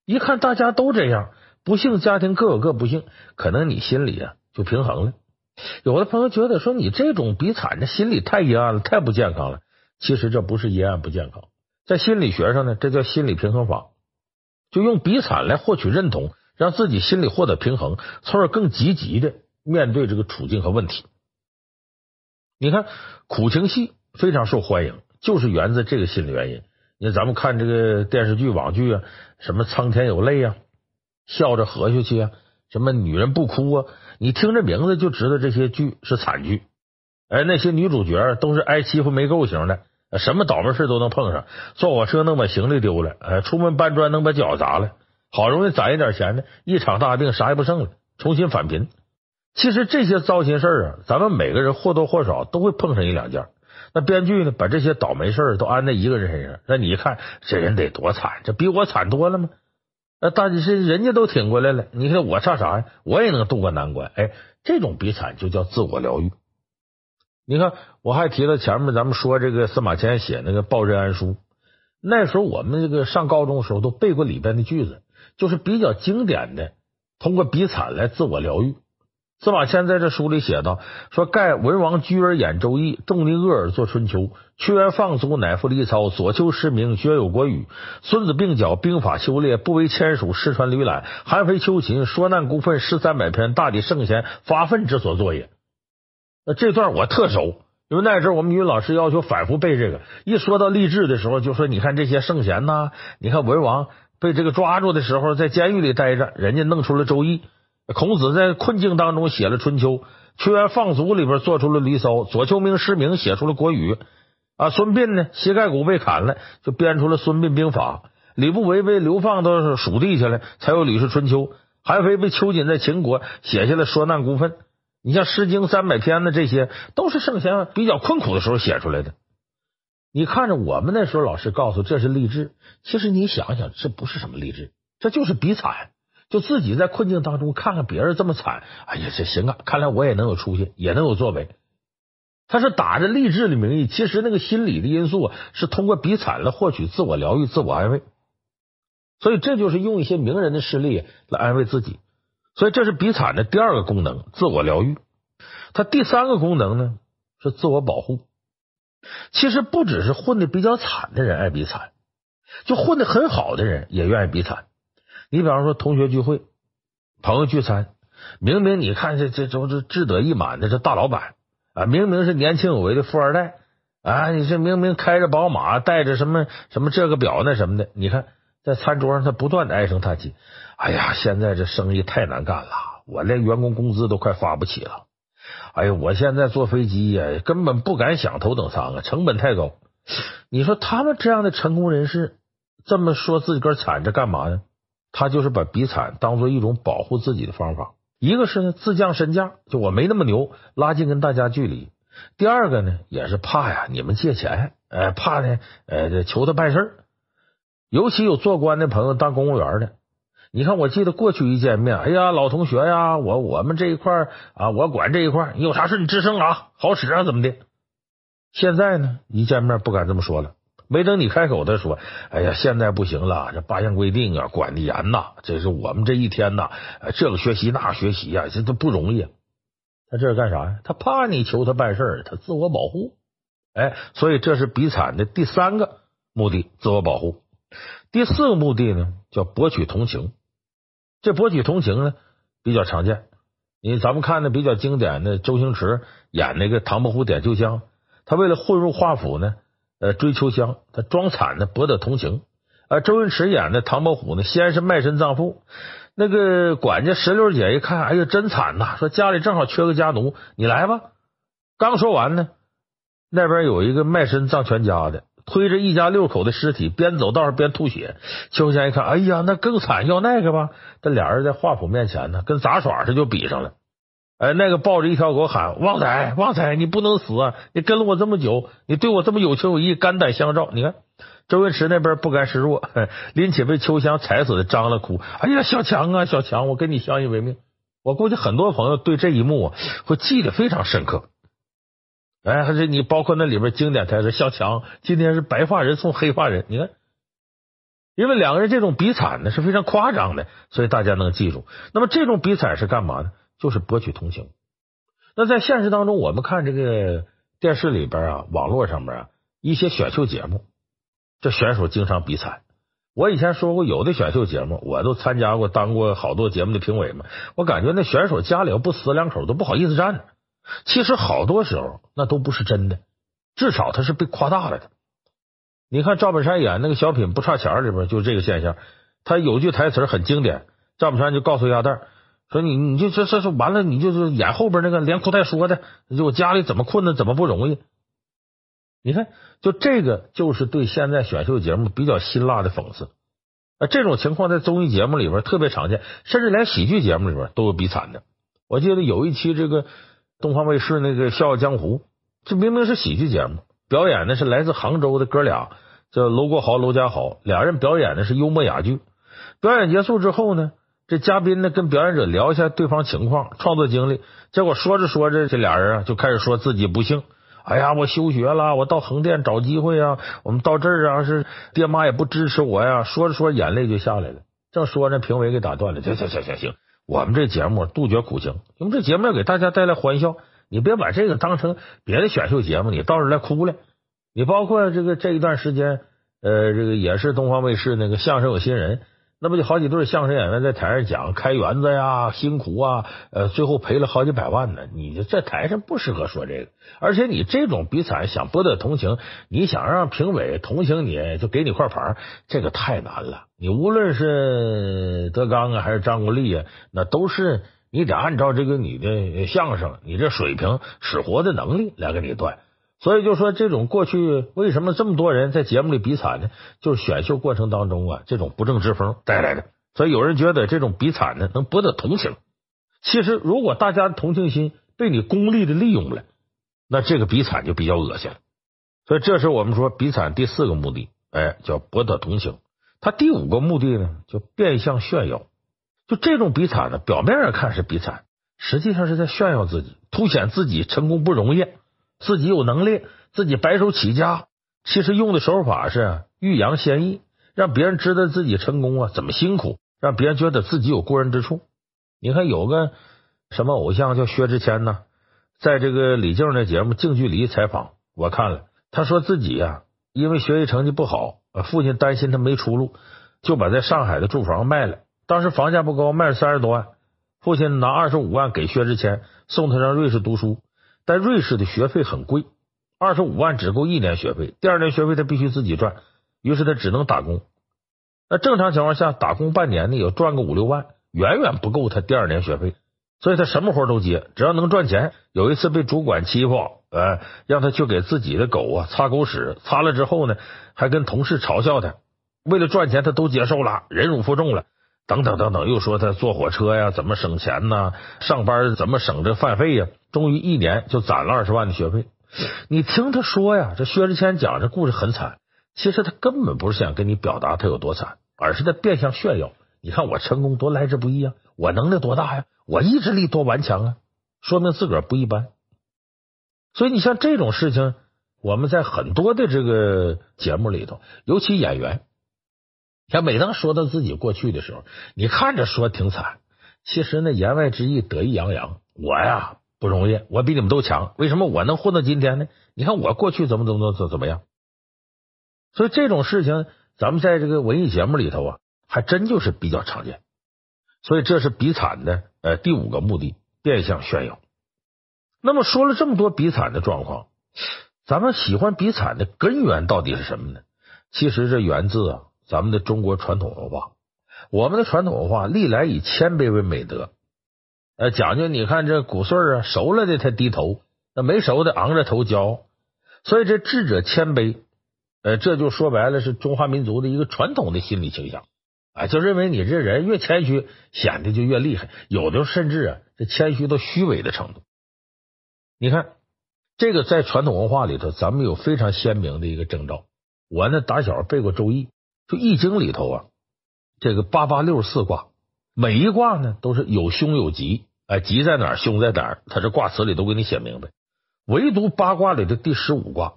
一看大家都这样，不幸家庭各有各不幸，可能你心里啊就平衡了。有的朋友觉得说你这种比惨，这心理太阴暗了，太不健康了。其实这不是阴暗不健康，在心理学上呢，这叫心理平衡法，就用比惨来获取认同。让自己心里获得平衡，从而更积极的面对这个处境和问题。你看，苦情戏非常受欢迎，就是源自这个心理原因。你看，咱们看这个电视剧、网剧啊，什么《苍天有泪》啊，笑着活下去啊，什么女人不哭啊，你听这名字就知道这些剧是惨剧。哎，那些女主角都是挨欺负没够型的，什么倒霉事都能碰上，坐火车能把行李丢了，哎，出门搬砖能把脚砸了。好容易攒一点钱呢，一场大病啥也不剩了，重新返贫。其实这些糟心事啊，咱们每个人或多或少都会碰上一两件。那编剧呢，把这些倒霉事都安在一个人身上，那你一看这人得多惨，这比我惨多了吗？那大姐是人家都挺过来了，你看我差啥呀？我也能渡过难关。哎，这种比惨就叫自我疗愈。你看，我还提到前面咱们说这个司马迁写那个报任安书，那时候我们这个上高中的时候都背过里边的句子。就是比较经典的，通过比惨来自我疗愈。司马迁在这书里写道：“说盖文王居而演周易，仲尼厄尔作春秋，屈原放逐，乃复离操，左丘失明，学有国语。孙子并角，兵法修列，不为签署，失传吕览。韩非秋秦，说难孤愤，诗三百篇，大抵圣贤发愤之所作也。”那这段我特熟，因为那时候我们语文老师要求反复背这个。一说到励志的时候，就说你看这些圣贤呐，你看文王。被这个抓住的时候，在监狱里待着，人家弄出了《周易》。孔子在困境当中写了《春秋》，屈原放逐里边做出了《离骚》，左丘明失明写出了《国语》啊。孙膑呢，膝盖骨被砍了，就编出了《孙膑兵法》。吕不韦被流放到蜀地去了，才有《吕氏春秋》。韩非被囚禁在秦国，写下了《说难孤愤》。你像《诗经》三百篇的这些，都是圣贤比较困苦的时候写出来的。你看着我们那时候老师告诉这是励志，其实你想想，这不是什么励志，这就是比惨。就自己在困境当中看看别人这么惨，哎呀，这行啊！看来我也能有出息，也能有作为。他是打着励志的名义，其实那个心理的因素，是通过比惨来获取自我疗愈、自我安慰。所以这就是用一些名人的事例来安慰自己。所以这是比惨的第二个功能，自我疗愈。它第三个功能呢，是自我保护。其实不只是混的比较惨的人爱比惨，就混的很好的人也愿意比惨。你比方说同学聚会、朋友聚餐，明明你看这这都是志得意满的这大老板啊，明明是年轻有为的富二代啊，你这明明开着宝马，带着什么什么这个表那什么的，你看在餐桌上他不断的唉声叹气，哎呀，现在这生意太难干了，我连员工工资都快发不起了，哎呀，我现在坐飞机呀，根本不敢想头等舱啊，成本太高。你说他们这样的成功人士这么说自己个儿惨着干嘛呢？他就是把比惨当做一种保护自己的方法，一个是自降身价，就我没那么牛，拉近跟大家距离；第二个呢也是怕呀你们借钱，呃怕呢呃求他办事儿。尤其有做官的朋友当公务员的，你看我记得过去一见面，哎呀老同学呀，我我们这一块啊我管这一块，你有啥事你吱声啊，好使啊怎么的？现在呢一见面不敢这么说了。没等你开口，他说：“哎呀，现在不行了，这八项规定啊，管的严呐。这是我们这一天呐，这个学习那学习呀，这都不容易。他这是干啥呀？他怕你求他办事，他自我保护。哎，所以这是比惨的第三个目的，自我保护。第四个目的呢，叫博取同情。这博取同情呢，比较常见。你咱们看的比较经典的周星驰演那个唐伯虎点秋香，他为了混入华府呢。”呃，追秋香，他装惨呢博得同情。呃，周星驰演的唐伯虎呢，先是卖身葬父，那个管家石榴姐一看，哎呀，真惨呐！说家里正好缺个家奴，你来吧。刚说完呢，那边有一个卖身葬全家的，推着一家六口的尸体，边走道上边吐血。秋香一看，哎呀，那更惨，要那个吧？这俩人在华府面前呢，跟杂耍似的就比上了。哎，那个抱着一条狗喊：“旺仔，旺仔，你不能死啊！你跟了我这么久，你对我这么有情有义，肝胆相照。你看，周星驰那边不甘示弱，拎起被秋香踩死的张了哭。哎呀，小强啊，小强，我跟你相依为命。我估计很多朋友对这一幕会记得非常深刻。哎，还是你包括那里边经典台词：小强，今天是白发人送黑发人。你看，因为两个人这种比惨呢是非常夸张的，所以大家能记住。那么这种比惨是干嘛呢？就是博取同情。那在现实当中，我们看这个电视里边啊，网络上面啊，一些选秀节目，这选手经常比惨。我以前说过，有的选秀节目我都参加过，当过好多节目的评委嘛。我感觉那选手家里要不死两口都不好意思站着。其实好多时候那都不是真的，至少他是被夸大了的。你看赵本山演那个小品不差钱里边就这个现象。他有句台词很经典，赵本山就告诉鸭蛋。说你你就这这这完了，你就是演后边那个连哭带说的，就我家里怎么困难，怎么不容易？你看，就这个就是对现在选秀节目比较辛辣的讽刺。啊，这种情况在综艺节目里边特别常见，甚至连喜剧节目里边都有比惨的。我记得有一期这个东方卫视那个《笑傲江湖》，这明明是喜剧节目，表演的是来自杭州的哥俩，叫楼国豪、楼家豪，俩人表演的是幽默哑剧。表演结束之后呢，这嘉宾呢，跟表演者聊一下对方情况、创作经历，结果说着说着，这俩人啊就开始说自己不幸。哎呀，我休学了，我到横店找机会啊，我们到这儿啊是爹妈也不支持我呀。说着说，眼泪就下来了。正说着，评委给打断了：行行行行行，我们这节目杜绝苦情，因为这节目要给大家带来欢笑，你别把这个当成别的选秀节目，你到这来哭了。你包括这个这一段时间，呃，这个也是东方卫视那个相声有新人。那不就好几对相声演员在台上讲开园子呀，辛苦啊，呃，最后赔了好几百万呢。你就在台上不适合说这个，而且你这种比惨想博得同情，你想让评委同情你，就给你块牌，这个太难了。你无论是德纲啊，还是张国立啊，那都是你得按照这个你的相声、你这水平、使活的能力来给你断。所以就说这种过去为什么这么多人在节目里比惨呢？就是选秀过程当中啊，这种不正之风带来的。所以有人觉得这种比惨呢，能博得同情。其实如果大家的同情心被你功利的利用了，那这个比惨就比较恶心了。所以这是我们说比惨第四个目的，哎，叫博得同情。他第五个目的呢，叫变相炫耀。就这种比惨呢，表面上看是比惨，实际上是在炫耀自己，凸显自己成功不容易。自己有能力，自己白手起家，其实用的手法是欲扬先抑，让别人知道自己成功啊怎么辛苦，让别人觉得自己有过人之处。你看有个什么偶像叫薛之谦呢，在这个李静的节目近距离采访，我看了，他说自己呀，因为学习成绩不好，父亲担心他没出路，就把在上海的住房卖了。当时房价不高，卖了三十多万，父亲拿二十五万给薛之谦，送他上瑞士读书。但瑞士的学费很贵，二十五万只够一年学费，第二年学费他必须自己赚，于是他只能打工。那正常情况下，打工半年呢，也赚个五六万，远远不够他第二年学费，所以他什么活都接，只要能赚钱。有一次被主管欺负，呃，让他去给自己的狗啊擦狗屎，擦了之后呢，还跟同事嘲笑他，为了赚钱，他都接受了，忍辱负重了。等等等等，又说他坐火车呀，怎么省钱呢？上班怎么省这饭费呀？终于一年就攒了二十万的学费。你听他说呀，这薛之谦讲这故事很惨，其实他根本不是想跟你表达他有多惨，而是在变相炫耀。你看我成功多来之不易啊，我能耐多大呀，我意志力多顽强啊，说明自个儿不一般。所以你像这种事情，我们在很多的这个节目里头，尤其演员。像每当说到自己过去的时候，你看着说挺惨，其实呢言外之意得意洋洋。我呀不容易，我比你们都强，为什么我能混到今天呢？你看我过去怎么怎么怎么怎么样。所以这种事情，咱们在这个文艺节目里头啊，还真就是比较常见。所以这是比惨的呃第五个目的，变相炫耀。那么说了这么多比惨的状况，咱们喜欢比惨的根源到底是什么呢？其实这源自啊。咱们的中国传统文化，我们的传统文化历来以谦卑为美德，呃，讲究你看这谷穗啊，熟了的他低头，那没熟的昂着头骄傲，所以这智者谦卑，呃，这就说白了是中华民族的一个传统的心理倾向，啊，就认为你这人越谦虚，显得就越厉害，有的甚至啊，这谦虚到虚伪的程度。你看这个在传统文化里头，咱们有非常鲜明的一个征兆。我呢打小背过《周易》。就易经里头啊，这个八八六十四卦，每一卦呢都是有凶有吉，哎，吉在哪儿，凶在哪儿，他这卦辞里都给你写明白。唯独八卦里的第十五卦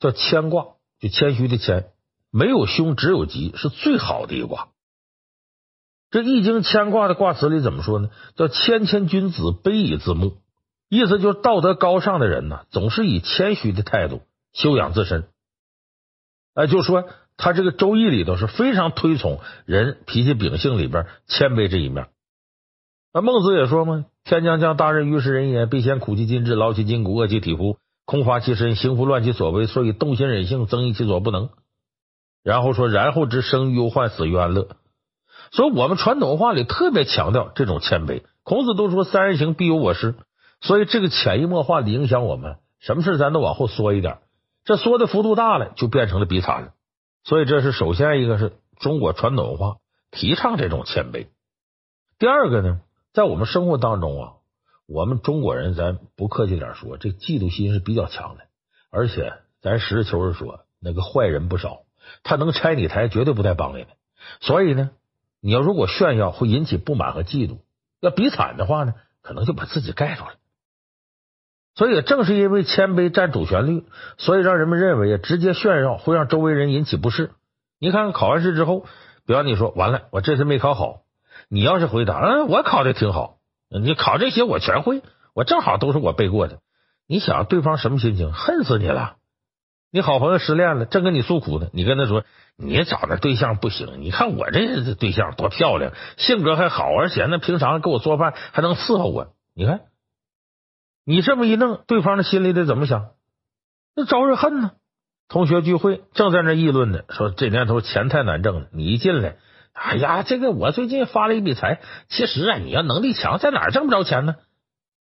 叫谦卦，就谦虚的谦，没有凶，只有吉，是最好的一卦。这易经谦卦的卦辞里怎么说呢？叫谦谦君子，卑以自牧，意思就是道德高尚的人呢，总是以谦虚的态度修养自身。哎，就说。他这个《周易》里头是非常推崇人脾气秉性里边谦卑这一面。那孟子也说嘛：“天将降大任于斯人也，必先苦其心志，劳其筋骨，饿其体肤，空乏其身，行拂乱其所为，所以动心忍性，增益其所不能。”然后说：“然后知生于忧患，死于安乐。”所以，我们传统文化里特别强调这种谦卑。孔子都说：“三人行，必有我师。”所以，这个潜移默化的影响我们，什么事咱都往后缩一点。这缩的幅度大了，就变成了比惨了。所以这是首先一个是中国传统文化提倡这种谦卑。第二个呢，在我们生活当中啊，我们中国人咱不客气点说，这嫉妒心是比较强的。而且咱实事求是说，那个坏人不少，他能拆你台，绝对不带帮你的。所以呢，你要如果炫耀，会引起不满和嫉妒。要比惨的话呢，可能就把自己盖住了。所以正是因为谦卑占主旋律，所以让人们认为直接炫耀会让周围人引起不适。你看看考完试之后，比方你说完了，我这次没考好，你要是回答，嗯，我考的挺好，你考这些我全会，我正好都是我背过的。你想对方什么心情？恨死你了！你好朋友失恋了，正跟你诉苦呢，你跟他说你找那对象不行，你看我这对象多漂亮，性格还好，而且那平常给我做饭还能伺候我，你看。你这么一弄，对方的心里得怎么想？那招人恨呢。同学聚会正在那议论呢，说这年头钱太难挣了。你一进来，哎呀，这个我最近发了一笔财，其实啊，你要能力强，在哪儿挣不着钱呢？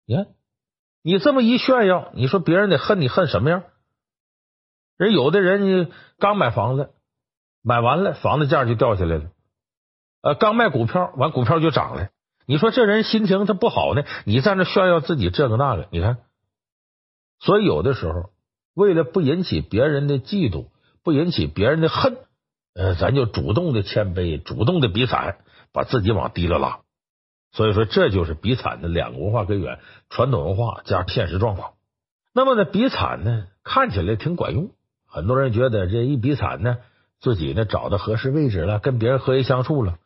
你看，你这么一炫耀，你说别人得恨你恨什么样？人有的人你刚买房子，买完了房子价就掉下来了。呃，刚卖股票完，股票就涨了。你说这人心情他不好呢？你在那炫耀自己这个那个，你看。所以有的时候，为了不引起别人的嫉妒，不引起别人的恨。呃，咱就主动的谦卑，主动的比惨，把自己往低了拉。所以说，这就是比惨的两个文化根源：传统文化加现实状况。那么呢，比惨呢，看起来挺管用。很多人觉得这一比惨呢，自己呢找到合适位置了，跟别人和谐相处了。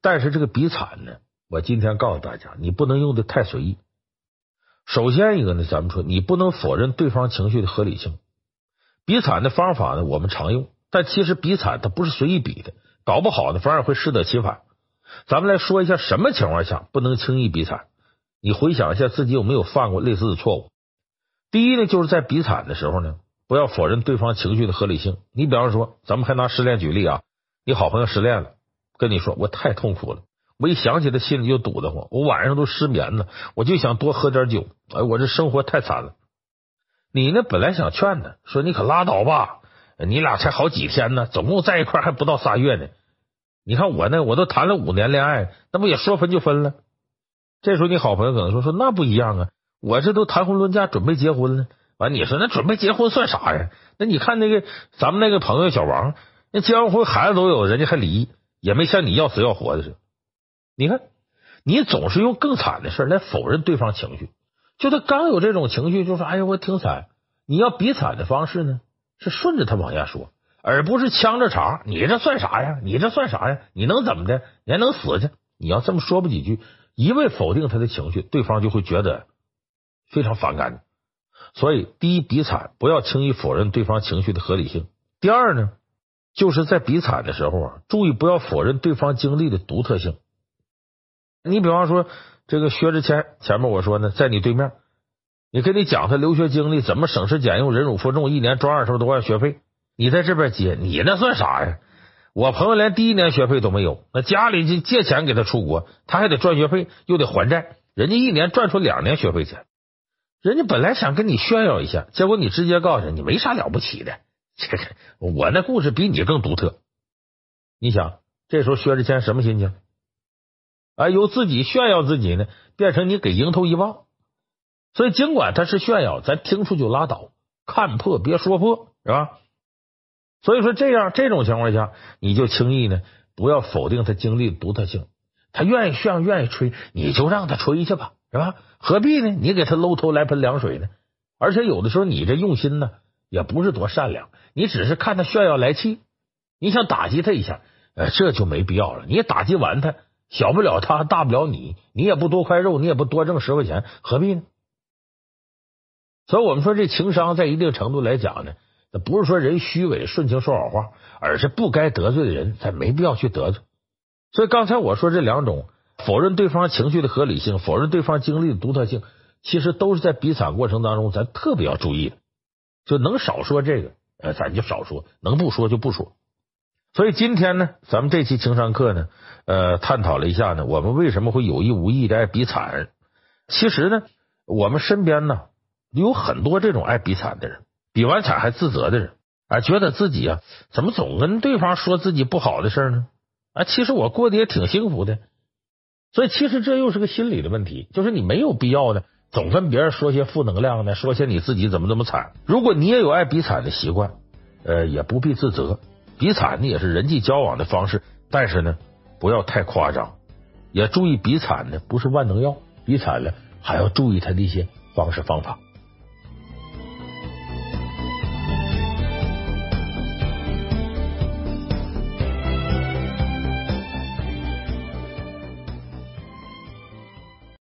但是这个比惨呢，我今天告诉大家，你不能用的太随意。首先一个呢，咱们说，你不能否认对方情绪的合理性。比惨的方法呢，我们常用。但其实比惨，它不是随意比的，搞不好呢，反而会适得其反。咱们来说一下什么情况下不能轻易比惨。你回想一下自己有没有犯过类似的错误？第一呢，就是在比惨的时候呢，不要否认对方情绪的合理性。你比方说，咱们还拿失恋举例啊，你好朋友失恋了，跟你说我太痛苦了，我一想起他心里就堵得慌，我晚上都失眠了，我就想多喝点酒。哎，我这生活太惨了。你呢，本来想劝他说你可拉倒吧。你俩才好几天呢，总共在一块还不到仨月呢。你看我呢，我都谈了五年恋爱，那不也说分就分了？这时候你好朋友可能说说那不一样啊，我这都谈婚论嫁，准备结婚了。完，你说那准备结婚算啥呀？那你看那个咱们那个朋友小王，那结完婚孩子都有，人家还离，也没像你要死要活的似的。你看，你总是用更惨的事来否认对方情绪，就他刚有这种情绪，就说哎呀我挺惨。你要比惨的方式呢？是顺着他往下说，而不是呛着茬。你这算啥呀？你这算啥呀？你能怎么的？你还能死去？你要这么说不几句，一味否定他的情绪，对方就会觉得非常反感。所以，第一，比惨不要轻易否认对方情绪的合理性；第二呢，就是在比惨的时候啊，注意不要否认对方经历的独特性。你比方说，这个薛之谦，前面我说呢，在你对面。你跟你讲他留学经历，怎么省吃俭用、忍辱负重，一年赚二十多万学费。你在这边接，你那算啥呀？我朋友连第一年学费都没有，那家里就借钱给他出国，他还得赚学费，又得还债。人家一年赚出两年学费钱，人家本来想跟你炫耀一下，结果你直接告诉他，你没啥了不起的。这个我那故事比你更独特。你想，这时候薛之谦什么心情？啊，由自己炫耀自己呢，变成你给迎头一棒。所以，尽管他是炫耀，咱听出就拉倒，看破别说破，是吧？所以说，这样这种情况下，你就轻易呢，不要否定他经历的独特性。他愿意炫，愿意吹，你就让他吹去吧，是吧？何必呢？你给他搂头来盆凉水呢？而且有的时候，你这用心呢，也不是多善良，你只是看他炫耀来气，你想打击他一下，呃，这就没必要了。你打击完他，小不了他，大不了你，你也不多块肉，你也不多挣十块钱，何必呢？所以我们说，这情商在一定程度来讲呢，那不是说人虚伪、顺情说好话，而是不该得罪的人，咱没必要去得罪。所以刚才我说这两种，否认对方情绪的合理性，否认对方经历的独特性，其实都是在比惨过程当中，咱特别要注意的。就能少说这个，呃，咱就少说；能不说就不说。所以今天呢，咱们这期情商课呢，呃，探讨了一下呢，我们为什么会有意无意的爱比惨？其实呢，我们身边呢。有很多这种爱比惨的人，比完惨还自责的人，啊，觉得自己啊，怎么总跟对方说自己不好的事呢？啊，其实我过得也挺幸福的。所以，其实这又是个心理的问题，就是你没有必要呢，总跟别人说些负能量的，说些你自己怎么怎么惨。如果你也有爱比惨的习惯，呃，也不必自责。比惨呢，也是人际交往的方式，但是呢，不要太夸张，也注意比惨呢不是万能药，比惨了还要注意他的一些方式方法。